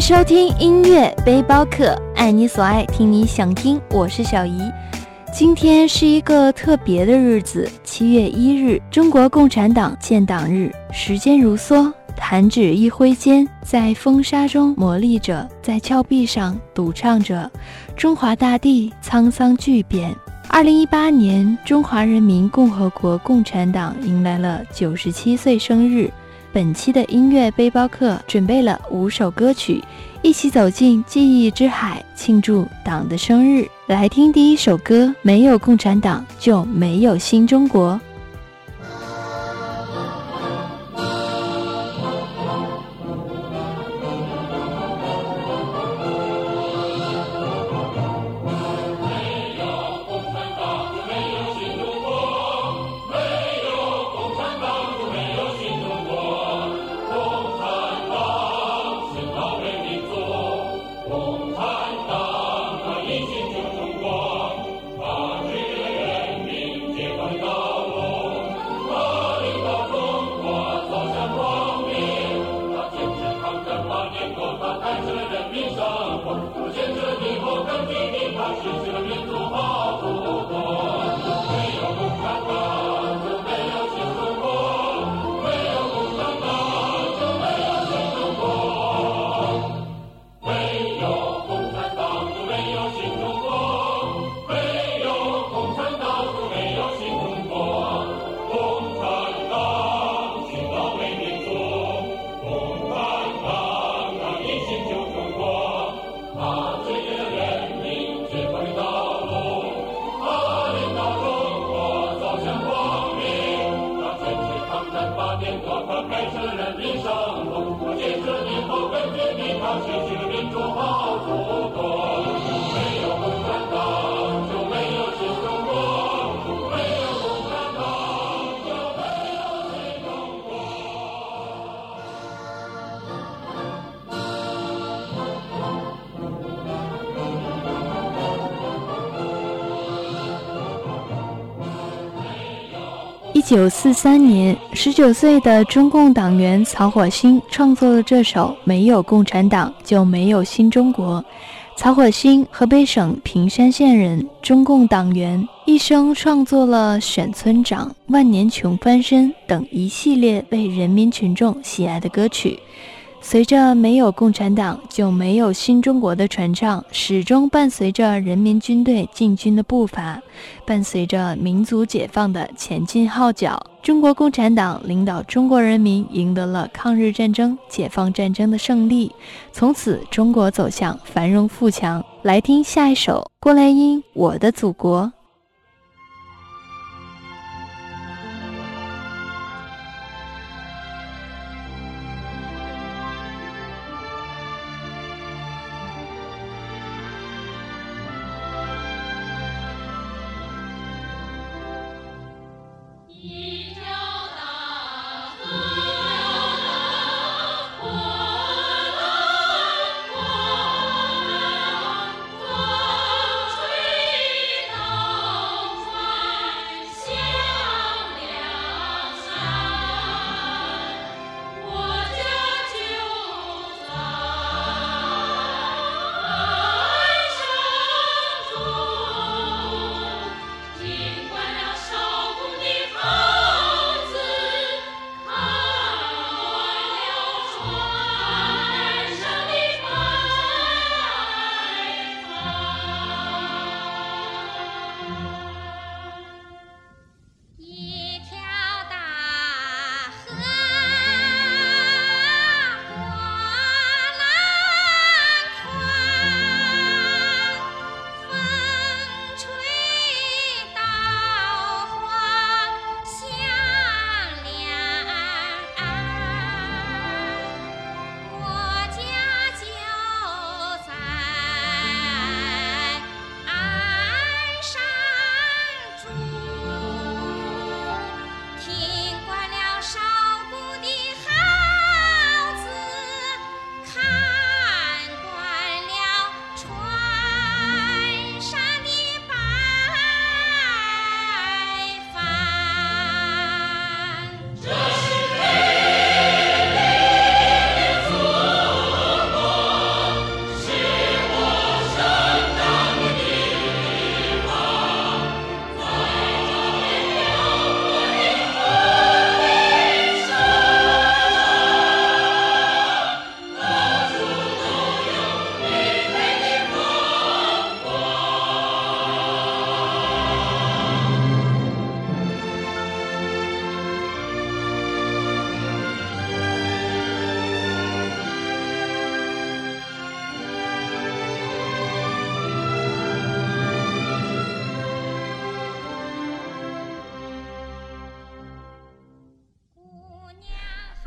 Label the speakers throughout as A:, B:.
A: 收听音乐背包客，爱你所爱，听你想听，我是小姨。今天是一个特别的日子，七月一日，中国共产党建党日。时间如梭，弹指一挥间，在风沙中磨砺着，在峭壁上独唱着，中华大地沧桑巨变。二零一八年，中华人民共和国共产党迎来了九十七岁生日。本期的音乐背包客准备了五首歌曲，一起走进记忆之海，庆祝党的生日。来听第一首歌，没有共产党就没有新中国。一九四三年，十九岁的中共党员曹火星创作了这首《没有共产党就没有新中国》。曹火星，河北省平山县人，中共党员，一生创作了《选村长》《万年穷翻身》等一系列为人民群众喜爱的歌曲。随着没有共产党就没有新中国的传唱，始终伴随着人民军队进军的步伐，伴随着民族解放的前进号角。中国共产党领导中国人民赢得了抗日战争、解放战争的胜利，从此中国走向繁荣富强。来听下一首郭兰英《我的祖国》。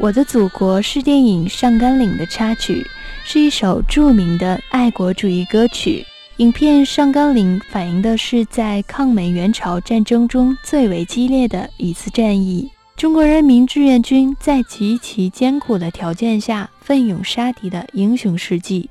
A: 我的祖国》是电影《上甘岭》的插曲，是一首著名的爱国主义歌曲。影片《上甘岭》反映的是在抗美援朝战争中最为激烈的一次战役。中国人民志愿军在极其艰苦的条件下奋勇杀敌的英雄事迹。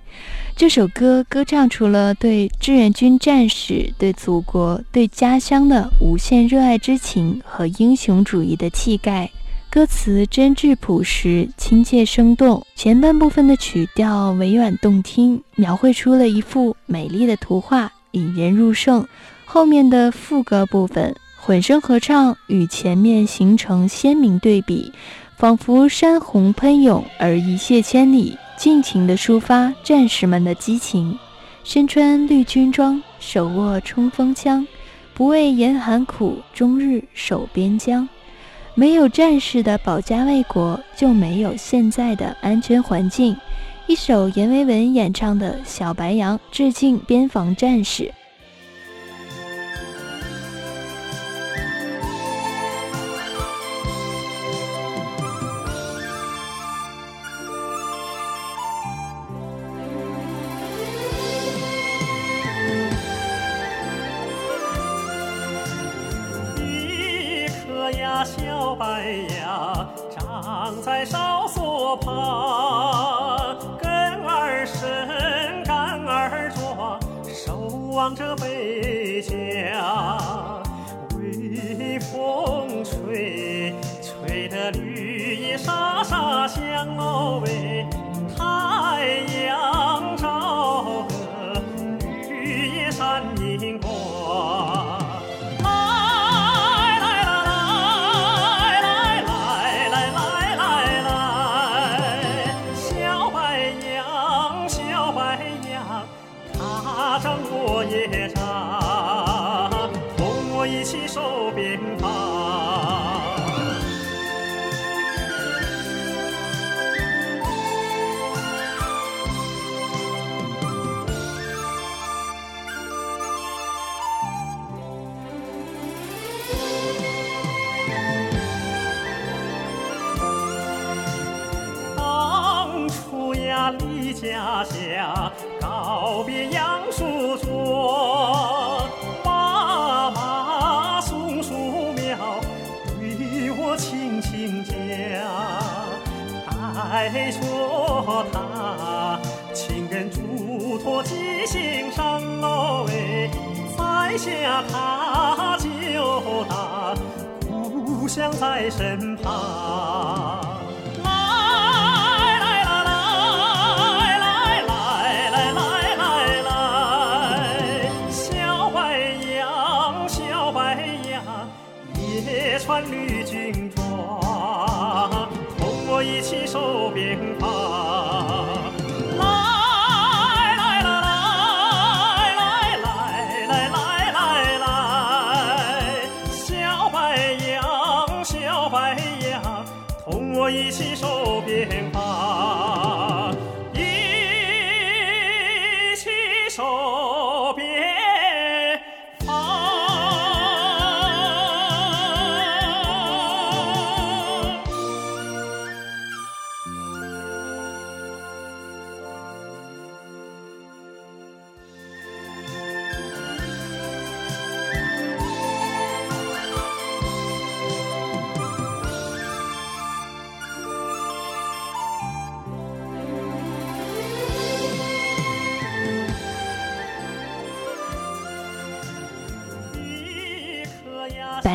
A: 这首歌歌唱出了对志愿军战士、对祖国、对家乡的无限热爱之情和英雄主义的气概。歌词真挚朴实、亲切生动，前半部分的曲调委婉动听，描绘出了一幅美丽的图画，引人入胜。后面的副歌部分。混声合唱与前面形成鲜明对比，仿佛山洪喷涌而一泻千里，尽情地抒发战士们的激情。身穿绿军装，手握冲锋枪，不畏严寒苦，终日守边疆。没有战士的保家卫国，就没有现在的安全环境。一首阎维文演唱的《小白杨》，致敬边防战士。
B: 下告别杨树桩，妈妈松树苗对我轻轻讲，带着它情人嘱托记心上喽喂，栽下它就大，故乡在身旁。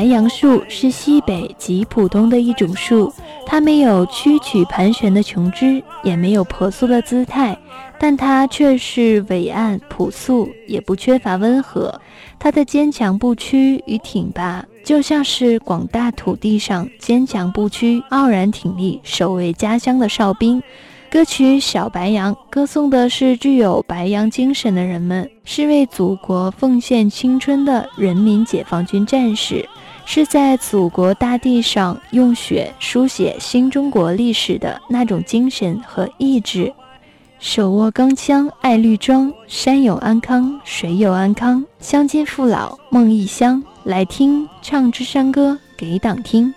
B: 白杨
A: 树是西北极普通的一种树，它没有曲曲盘旋的琼枝，也没有婆娑的姿态，但它却是伟岸朴素，也不缺乏温和。它的坚强不屈与挺拔，就像是广大土地上坚强不屈、傲然挺立、守卫家乡的哨兵。歌曲《小白杨》歌颂的是具有白杨精神的人们，是为祖国奉献青春的人民解放军战士。是在祖国大地上用血书写新中国历史的那种精神和意志，手握钢枪爱绿装，山有安康水有安康，乡亲父老梦异乡。来听唱支山歌给党听。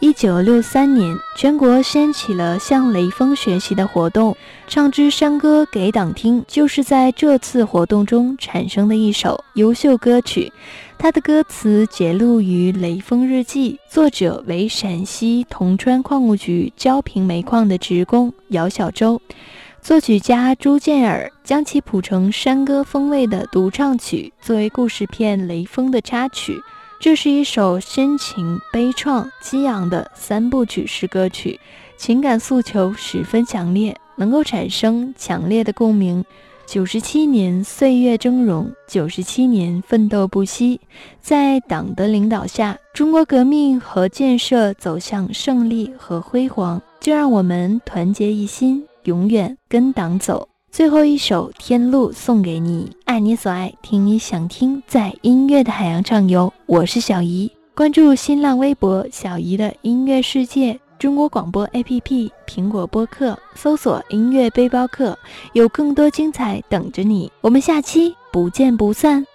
A: 一九六三年，全国掀起了向雷锋学习的活动，唱支山歌给党听，就是在这次活动中产生的一首优秀歌曲。它的歌词节录于《雷锋日记》，作者为陕西铜川矿务局焦平煤矿的职工姚小周，作曲家朱建尔将其谱成山歌风味的独唱曲，作为故事片《雷锋》的插曲。这是一首深情、悲怆、激昂的三部曲式歌曲，情感诉求十分强烈，能够产生强烈的共鸣。九十七年岁月峥嵘，九十七年奋斗不息，在党的领导下，中国革命和建设走向胜利和辉煌。就让我们团结一心，永远跟党走。最后一首《天路》送给你，爱你所爱，听你想听，在音乐的海洋畅游。我是小姨，关注新浪微博“小姨的音乐世界”，中国广播 APP、苹果播客搜索“音乐背包客”，有更多精彩等着你。我们下期不见不散。